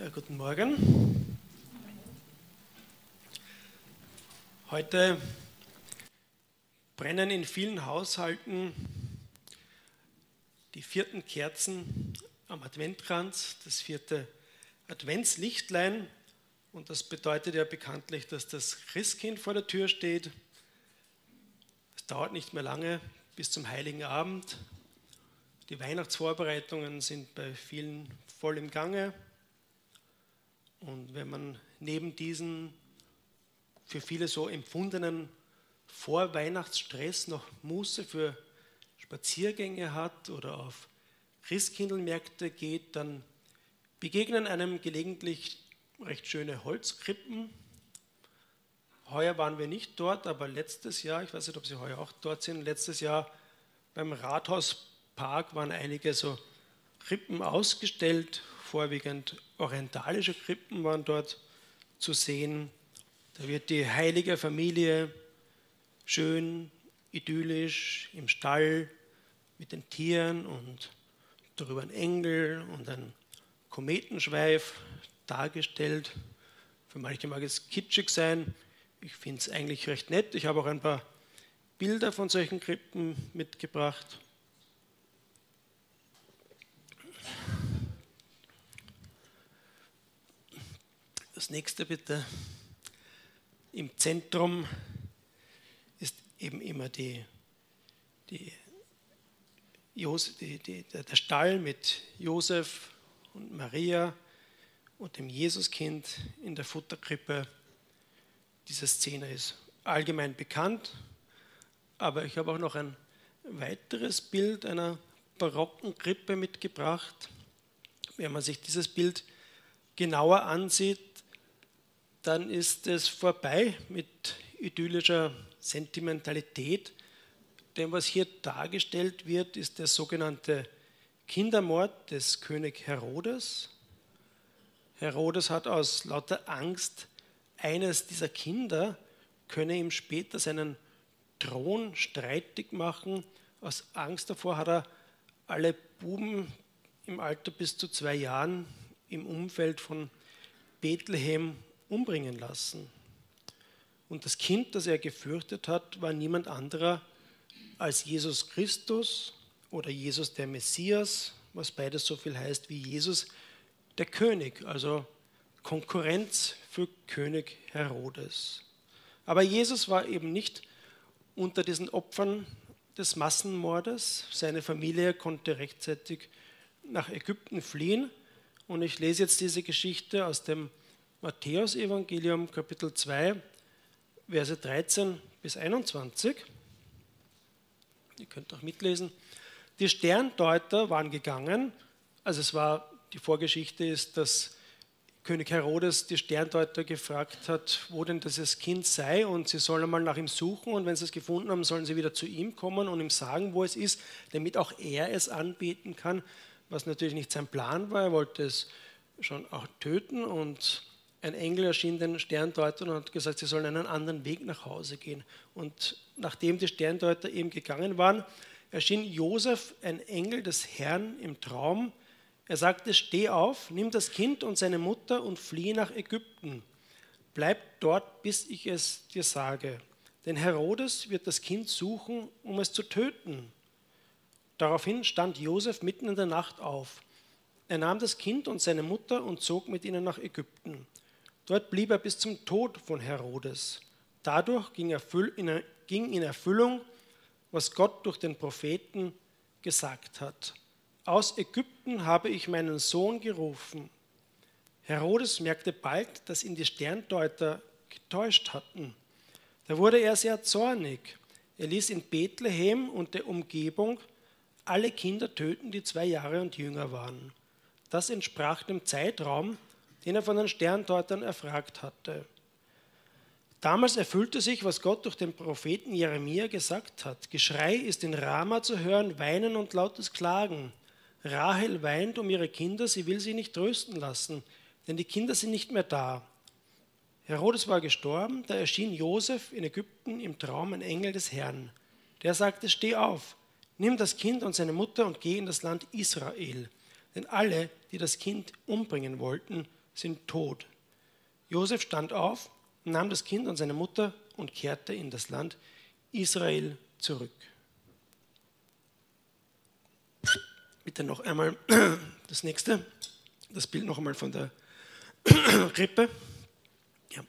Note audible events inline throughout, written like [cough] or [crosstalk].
Ja, guten Morgen. Heute brennen in vielen Haushalten die vierten Kerzen am Adventkranz, das vierte Adventslichtlein. Und das bedeutet ja bekanntlich, dass das Christkind vor der Tür steht. Es dauert nicht mehr lange bis zum Heiligen Abend. Die Weihnachtsvorbereitungen sind bei vielen voll im Gange. Und wenn man neben diesen für viele so empfundenen Vorweihnachtsstress noch Muße für Spaziergänge hat oder auf Christkindlmärkte geht, dann begegnen einem gelegentlich recht schöne Holzkrippen. Heuer waren wir nicht dort, aber letztes Jahr, ich weiß nicht, ob Sie heuer auch dort sind, letztes Jahr beim Rathauspark waren einige so Krippen ausgestellt, vorwiegend orientalische Krippen waren dort zu sehen. Da wird die heilige Familie schön idyllisch im Stall mit den Tieren und darüber ein Engel und ein Kometenschweif dargestellt. Für manche mag es kitschig sein. Ich finde es eigentlich recht nett. Ich habe auch ein paar Bilder von solchen Krippen mitgebracht. Das nächste bitte. Im Zentrum ist eben immer die, die, die, der Stall mit Josef und Maria und dem Jesuskind in der Futterkrippe. Diese Szene ist allgemein bekannt, aber ich habe auch noch ein weiteres Bild einer barocken Krippe mitgebracht. Wenn man sich dieses Bild genauer ansieht, dann ist es vorbei mit idyllischer Sentimentalität. Denn was hier dargestellt wird, ist der sogenannte Kindermord des König Herodes. Herodes hat aus lauter Angst, eines dieser Kinder könne ihm später seinen Thron streitig machen. Aus Angst davor hat er alle Buben im Alter bis zu zwei Jahren im Umfeld von Bethlehem umbringen lassen. Und das Kind, das er gefürchtet hat, war niemand anderer als Jesus Christus oder Jesus der Messias, was beides so viel heißt wie Jesus der König, also Konkurrenz für König Herodes. Aber Jesus war eben nicht unter diesen Opfern des Massenmordes. Seine Familie konnte rechtzeitig nach Ägypten fliehen. Und ich lese jetzt diese Geschichte aus dem Matthäus-Evangelium, Kapitel 2, Verse 13 bis 21. Ihr könnt auch mitlesen. Die Sterndeuter waren gegangen, also es war, die Vorgeschichte ist, dass König Herodes die Sterndeuter gefragt hat, wo denn dieses Kind sei und sie sollen einmal nach ihm suchen und wenn sie es gefunden haben, sollen sie wieder zu ihm kommen und ihm sagen, wo es ist, damit auch er es anbeten kann, was natürlich nicht sein Plan war. Er wollte es schon auch töten und ein Engel erschien den Sterndeutern und hat gesagt, sie sollen einen anderen Weg nach Hause gehen. Und nachdem die Sterndeuter eben gegangen waren, erschien Josef, ein Engel des Herrn, im Traum. Er sagte, steh auf, nimm das Kind und seine Mutter und fliehe nach Ägypten. Bleib dort, bis ich es dir sage. Denn Herodes wird das Kind suchen, um es zu töten. Daraufhin stand Josef mitten in der Nacht auf. Er nahm das Kind und seine Mutter und zog mit ihnen nach Ägypten. Dort blieb er bis zum Tod von Herodes. Dadurch ging in Erfüllung, was Gott durch den Propheten gesagt hat. Aus Ägypten habe ich meinen Sohn gerufen. Herodes merkte bald, dass ihn die Sterndeuter getäuscht hatten. Da wurde er sehr zornig. Er ließ in Bethlehem und der Umgebung alle Kinder töten, die zwei Jahre und jünger waren. Das entsprach dem Zeitraum, den er von den Sterndeutern erfragt hatte. Damals erfüllte sich, was Gott durch den Propheten Jeremia gesagt hat. Geschrei ist in Rama zu hören, Weinen und lautes Klagen. Rahel weint um ihre Kinder, sie will sie nicht trösten lassen, denn die Kinder sind nicht mehr da. Herodes war gestorben, da erschien Josef in Ägypten im Traum ein Engel des Herrn. Der sagte: Steh auf, nimm das Kind und seine Mutter und geh in das Land Israel. Denn alle, die das Kind umbringen wollten, sind tot. Josef stand auf, nahm das Kind und seine Mutter und kehrte in das Land Israel zurück. Bitte noch einmal [clears throat] das nächste, das Bild noch einmal von der [clears throat] Krippe. Ja.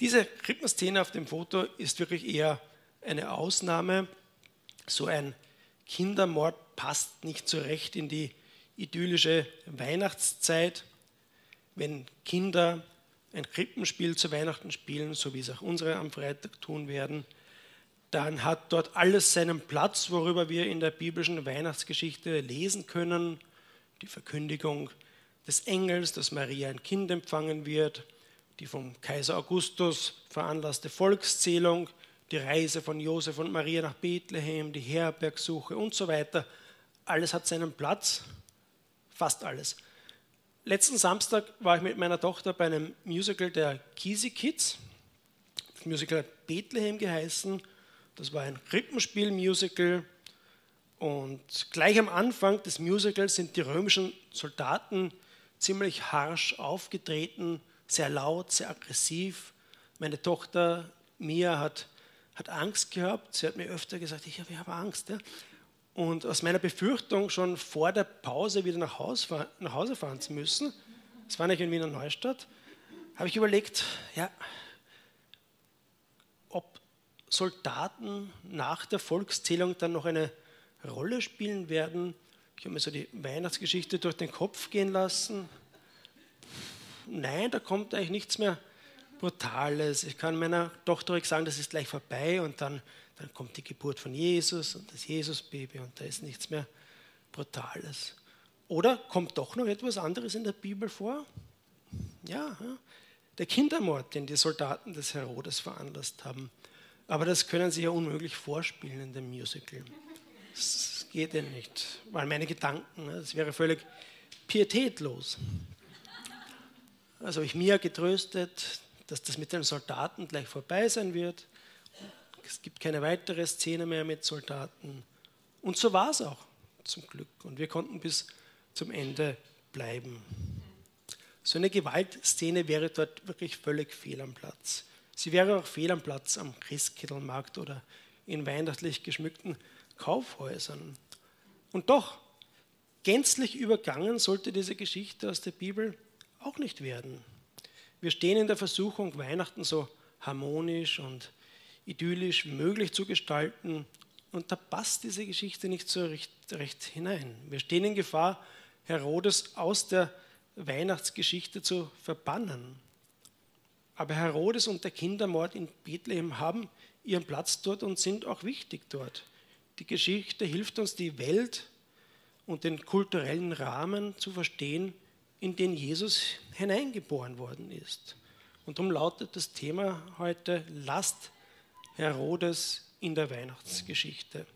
Diese Krippenszene auf dem Foto ist wirklich eher eine Ausnahme. So ein Kindermord passt nicht so recht in die idyllische Weihnachtszeit, wenn Kinder ein Krippenspiel zu Weihnachten spielen, so wie es auch unsere am Freitag tun werden, dann hat dort alles seinen Platz, worüber wir in der biblischen Weihnachtsgeschichte lesen können. Die Verkündigung des Engels, dass Maria ein Kind empfangen wird, die vom Kaiser Augustus veranlasste Volkszählung, die Reise von Josef und Maria nach Bethlehem, die Herbergsuche und so weiter. Alles hat seinen Platz, fast alles. Letzten Samstag war ich mit meiner Tochter bei einem Musical der Kisi Kids. Das Musical hat Bethlehem geheißen. Das war ein Krippenspiel-Musical. Und gleich am Anfang des Musicals sind die römischen Soldaten ziemlich harsch aufgetreten, sehr laut, sehr aggressiv. Meine Tochter Mia hat, hat Angst gehabt. Sie hat mir öfter gesagt, ich, habe Angst. Ja. Und aus meiner Befürchtung, schon vor der Pause wieder nach Hause, nach Hause fahren zu müssen, das war nicht in Wiener Neustadt, habe ich überlegt, ja, ob Soldaten nach der Volkszählung dann noch eine Rolle spielen werden. Ich habe mir so die Weihnachtsgeschichte durch den Kopf gehen lassen. Nein, da kommt eigentlich nichts mehr Brutales. Ich kann meiner Tochter sagen, das ist gleich vorbei und dann dann kommt die Geburt von Jesus und das Jesusbaby und da ist nichts mehr Brutales. Oder kommt doch noch etwas anderes in der Bibel vor? Ja, der Kindermord, den die Soldaten des Herodes veranlasst haben. Aber das können Sie ja unmöglich vorspielen in dem Musical. Das geht ja nicht, weil meine Gedanken, das wäre völlig pietätlos. Also habe ich mir getröstet, dass das mit den Soldaten gleich vorbei sein wird. Es gibt keine weitere Szene mehr mit Soldaten. Und so war es auch, zum Glück. Und wir konnten bis zum Ende bleiben. So eine Gewaltszene wäre dort wirklich völlig fehl am Platz. Sie wäre auch fehl am Platz am Christkindlmarkt oder in weihnachtlich geschmückten Kaufhäusern. Und doch, gänzlich übergangen sollte diese Geschichte aus der Bibel auch nicht werden. Wir stehen in der Versuchung, Weihnachten so harmonisch und idyllisch möglich zu gestalten. Und da passt diese Geschichte nicht so recht, recht hinein. Wir stehen in Gefahr, Herodes aus der Weihnachtsgeschichte zu verbannen. Aber Herodes und der Kindermord in Bethlehem haben ihren Platz dort und sind auch wichtig dort. Die Geschichte hilft uns, die Welt und den kulturellen Rahmen zu verstehen, in den Jesus hineingeboren worden ist. Und darum lautet das Thema heute, lasst Herodes in der Weihnachtsgeschichte.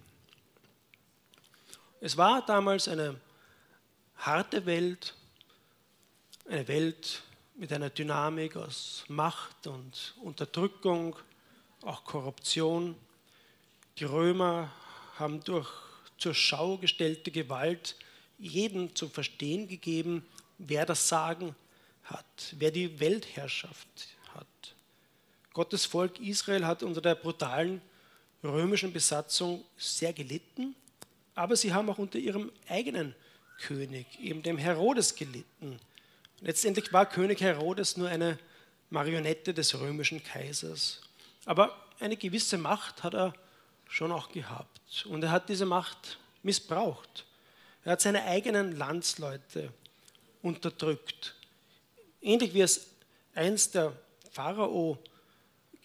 Es war damals eine harte Welt, eine Welt mit einer Dynamik aus Macht und Unterdrückung, auch Korruption. Die Römer haben durch zur Schau gestellte Gewalt jedem zu verstehen gegeben, wer das Sagen hat, wer die Weltherrschaft Gottes Volk Israel hat unter der brutalen römischen Besatzung sehr gelitten, aber sie haben auch unter ihrem eigenen König, eben dem Herodes, gelitten. Letztendlich war König Herodes nur eine Marionette des römischen Kaisers. Aber eine gewisse Macht hat er schon auch gehabt. Und er hat diese Macht missbraucht. Er hat seine eigenen Landsleute unterdrückt. Ähnlich wie es einst der Pharao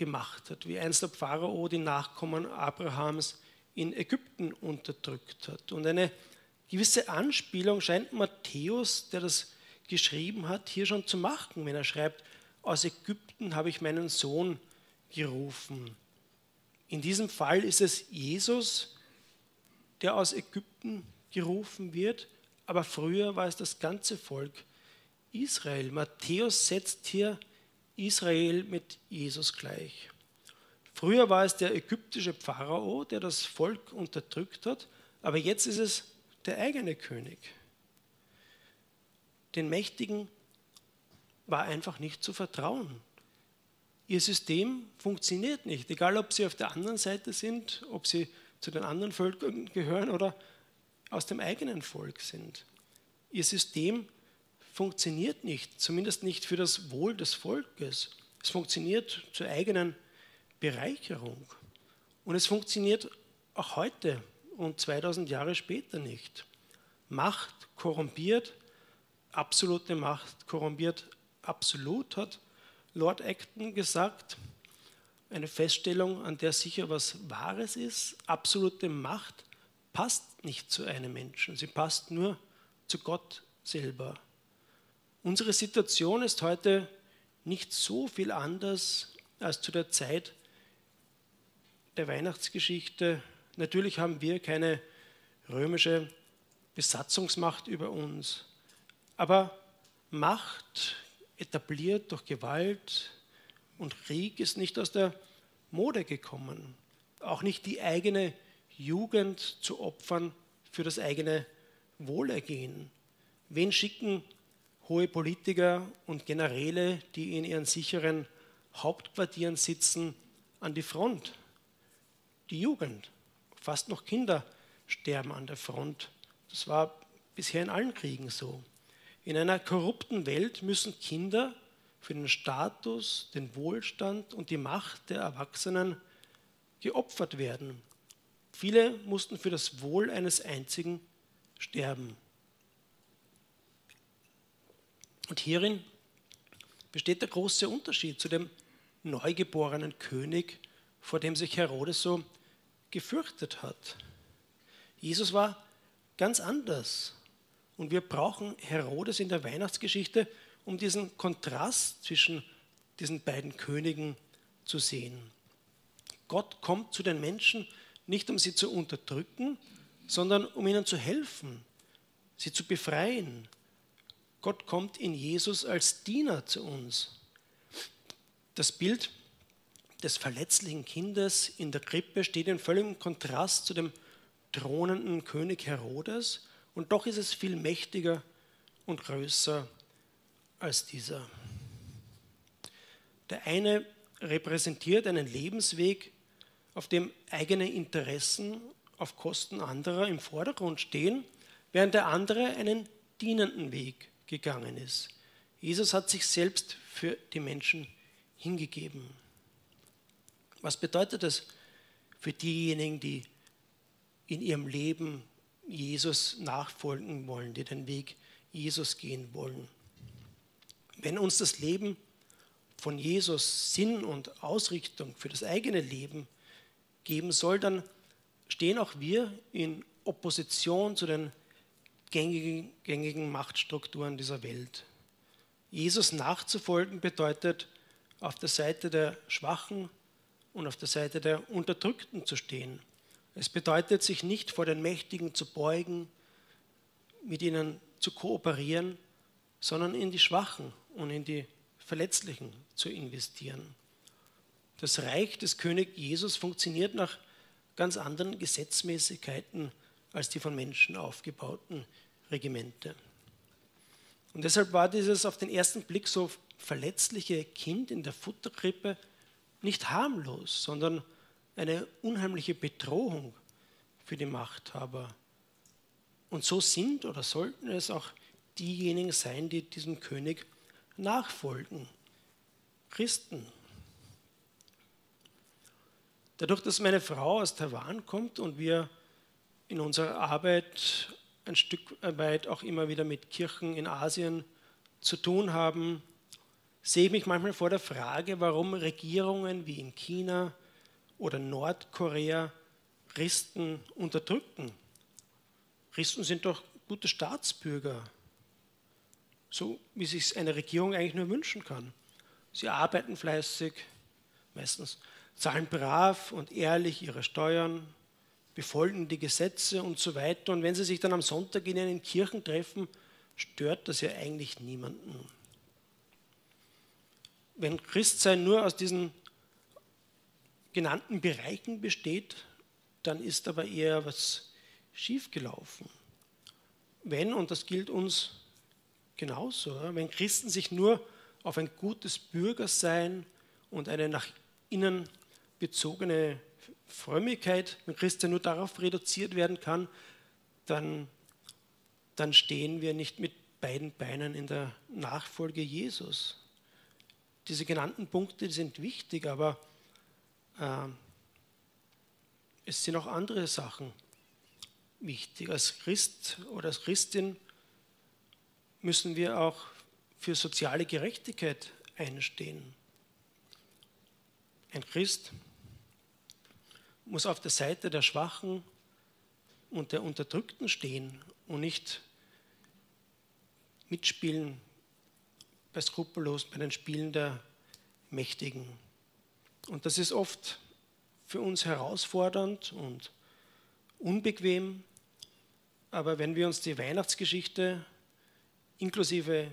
gemacht hat, wie einst der Pharao die Nachkommen Abrahams in Ägypten unterdrückt hat. Und eine gewisse Anspielung scheint Matthäus, der das geschrieben hat, hier schon zu machen, wenn er schreibt, aus Ägypten habe ich meinen Sohn gerufen. In diesem Fall ist es Jesus, der aus Ägypten gerufen wird, aber früher war es das ganze Volk Israel. Matthäus setzt hier Israel mit Jesus gleich. Früher war es der ägyptische Pharao, der das Volk unterdrückt hat, aber jetzt ist es der eigene König. Den mächtigen war einfach nicht zu vertrauen. Ihr System funktioniert nicht, egal ob sie auf der anderen Seite sind, ob sie zu den anderen Völkern gehören oder aus dem eigenen Volk sind. Ihr System funktioniert nicht, zumindest nicht für das Wohl des Volkes. Es funktioniert zur eigenen Bereicherung. Und es funktioniert auch heute und 2000 Jahre später nicht. Macht korrumpiert, absolute Macht korrumpiert absolut, hat Lord Acton gesagt. Eine Feststellung, an der sicher was Wahres ist. Absolute Macht passt nicht zu einem Menschen, sie passt nur zu Gott selber. Unsere Situation ist heute nicht so viel anders als zu der Zeit der Weihnachtsgeschichte. Natürlich haben wir keine römische Besatzungsmacht über uns, aber Macht etabliert durch Gewalt und Krieg ist nicht aus der Mode gekommen. Auch nicht die eigene Jugend zu opfern für das eigene Wohlergehen. Wen schicken hohe Politiker und Generäle, die in ihren sicheren Hauptquartieren sitzen, an die Front? Die Jugend. Fast noch Kinder sterben an der Front. Das war bisher in allen Kriegen so. In einer korrupten Welt müssen Kinder für den Status, den Wohlstand und die Macht der Erwachsenen geopfert werden. Viele mussten für das Wohl eines einzigen sterben. Und hierin besteht der große Unterschied zu dem neugeborenen König, vor dem sich Herodes so gefürchtet hat. Jesus war ganz anders. Und wir brauchen Herodes in der Weihnachtsgeschichte, um diesen Kontrast zwischen diesen beiden Königen zu sehen. Gott kommt zu den Menschen nicht, um sie zu unterdrücken, sondern um ihnen zu helfen, sie zu befreien, Gott kommt in Jesus als Diener zu uns. Das Bild des verletzlichen Kindes in der Krippe steht in völligem Kontrast zu dem thronenden König Herodes und doch ist es viel mächtiger und größer als dieser. Der eine repräsentiert einen Lebensweg, auf dem eigene Interessen auf Kosten anderer im Vordergrund stehen, während der andere einen dienenden Weg gegangen ist. Jesus hat sich selbst für die Menschen hingegeben. Was bedeutet das für diejenigen, die in ihrem Leben Jesus nachfolgen wollen, die den Weg Jesus gehen wollen? Wenn uns das Leben von Jesus Sinn und Ausrichtung für das eigene Leben geben soll, dann stehen auch wir in Opposition zu den gängigen, gängigen Machtstrukturen dieser Welt. Jesus nachzufolgen bedeutet, auf der Seite der Schwachen und auf der Seite der Unterdrückten zu stehen. Es bedeutet, sich nicht vor den Mächtigen zu beugen, mit ihnen zu kooperieren, sondern in die Schwachen und in die Verletzlichen zu investieren. Das Reich des König Jesus funktioniert nach ganz anderen Gesetzmäßigkeiten als die von Menschen aufgebauten Regimente. Und deshalb war dieses auf den ersten Blick so verletzliche Kind in der Futterkrippe nicht harmlos, sondern eine unheimliche Bedrohung für die Machthaber. Und so sind oder sollten es auch diejenigen sein, die diesem König nachfolgen. Christen. Dadurch, dass meine Frau aus Taiwan kommt und wir in unserer Arbeit ein Stück weit auch immer wieder mit Kirchen in Asien zu tun haben, sehe ich mich manchmal vor der Frage, warum Regierungen wie in China oder Nordkorea Christen unterdrücken. Christen sind doch gute Staatsbürger, so wie sich eine Regierung eigentlich nur wünschen kann. Sie arbeiten fleißig, meistens zahlen brav und ehrlich ihre Steuern, befolgen die Gesetze und so weiter. Und wenn sie sich dann am Sonntag in einen Kirchen treffen, stört das ja eigentlich niemanden. Wenn Christsein nur aus diesen genannten Bereichen besteht, dann ist aber eher was schiefgelaufen. Wenn, und das gilt uns genauso, wenn Christen sich nur auf ein gutes Bürgersein und eine nach innen bezogene Frömmigkeit, wenn Christen nur darauf reduziert werden kann, dann, dann stehen wir nicht mit beiden Beinen in der Nachfolge Jesus. Diese genannten Punkte sind wichtig, aber äh, es sind auch andere Sachen wichtig. Als Christ oder als Christin müssen wir auch für soziale Gerechtigkeit einstehen. Ein Christ muss auf der Seite der Schwachen und der Unterdrückten stehen und nicht mitspielen bei skrupellos bei den Spielen der Mächtigen. Und das ist oft für uns herausfordernd und unbequem, aber wenn wir uns die Weihnachtsgeschichte inklusive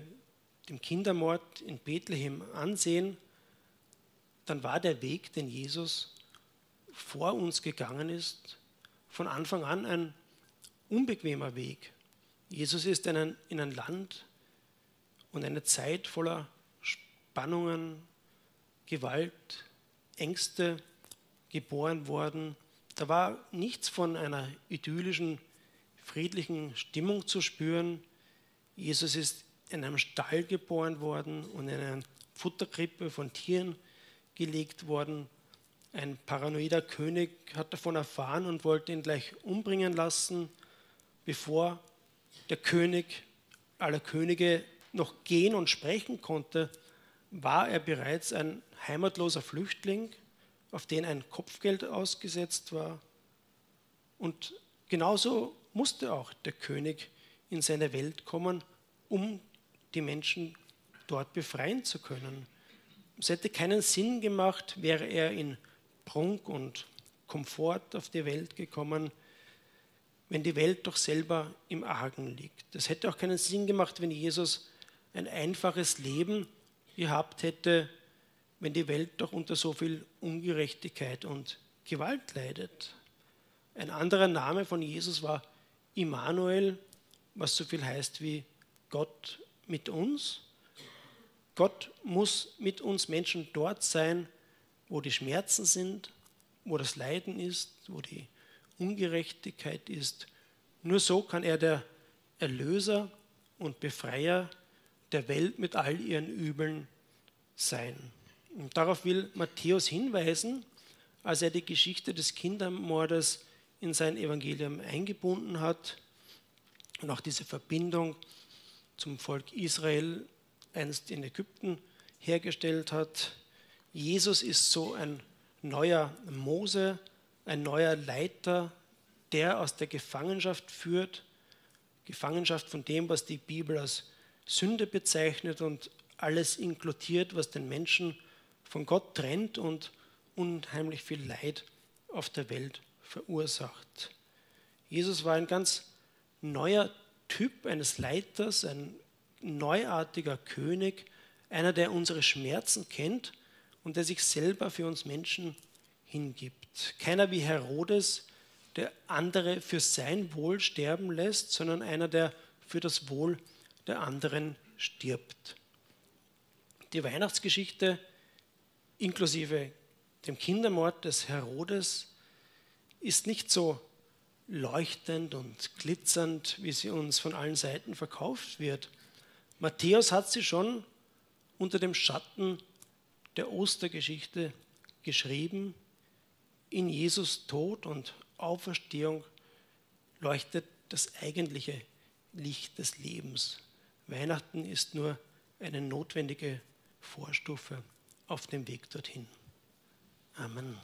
dem Kindermord in Bethlehem ansehen, dann war der Weg, den Jesus vor uns gegangen ist, von Anfang an ein unbequemer Weg. Jesus ist in ein, in ein Land und eine Zeit voller Spannungen, Gewalt, Ängste geboren worden. Da war nichts von einer idyllischen, friedlichen Stimmung zu spüren. Jesus ist in einem Stall geboren worden und in einer Futterkrippe von Tieren gelegt worden. Ein paranoider König hat davon erfahren und wollte ihn gleich umbringen lassen, bevor der König aller Könige noch gehen und sprechen konnte, war er bereits ein heimatloser Flüchtling, auf den ein Kopfgeld ausgesetzt war. Und genauso musste auch der König in seine Welt kommen, um die Menschen dort befreien zu können. Es hätte keinen Sinn gemacht, wäre er in Prunk und Komfort auf die Welt gekommen, wenn die Welt doch selber im Argen liegt. Es hätte auch keinen Sinn gemacht, wenn Jesus ein einfaches Leben gehabt hätte, wenn die Welt doch unter so viel Ungerechtigkeit und Gewalt leidet. Ein anderer Name von Jesus war Immanuel, was so viel heißt wie Gott mit uns. Gott muss mit uns Menschen dort sein, wo die Schmerzen sind, wo das Leiden ist, wo die Ungerechtigkeit ist. Nur so kann er der Erlöser und Befreier der Welt mit all ihren Übeln sein. Und darauf will Matthäus hinweisen, als er die Geschichte des Kindermordes in sein Evangelium eingebunden hat und auch diese Verbindung zum Volk Israel einst in Ägypten hergestellt hat. Jesus ist so ein neuer Mose, ein neuer Leiter, der aus der Gefangenschaft führt, Gefangenschaft von dem, was die Bibel als Sünde bezeichnet und alles inkludiert, was den Menschen von Gott trennt und unheimlich viel Leid auf der Welt verursacht. Jesus war ein ganz neuer Typ eines Leiters, ein neuartiger König, einer, der unsere Schmerzen kennt und der sich selber für uns Menschen hingibt. Keiner wie Herodes, der andere für sein Wohl sterben lässt, sondern einer, der für das Wohl der anderen stirbt. Die Weihnachtsgeschichte inklusive dem Kindermord des Herodes ist nicht so leuchtend und glitzernd, wie sie uns von allen Seiten verkauft wird. Matthäus hat sie schon unter dem Schatten der Ostergeschichte geschrieben. In Jesus Tod und Auferstehung leuchtet das eigentliche Licht des Lebens. Weihnachten ist nur eine notwendige Vorstufe auf dem Weg dorthin. Amen.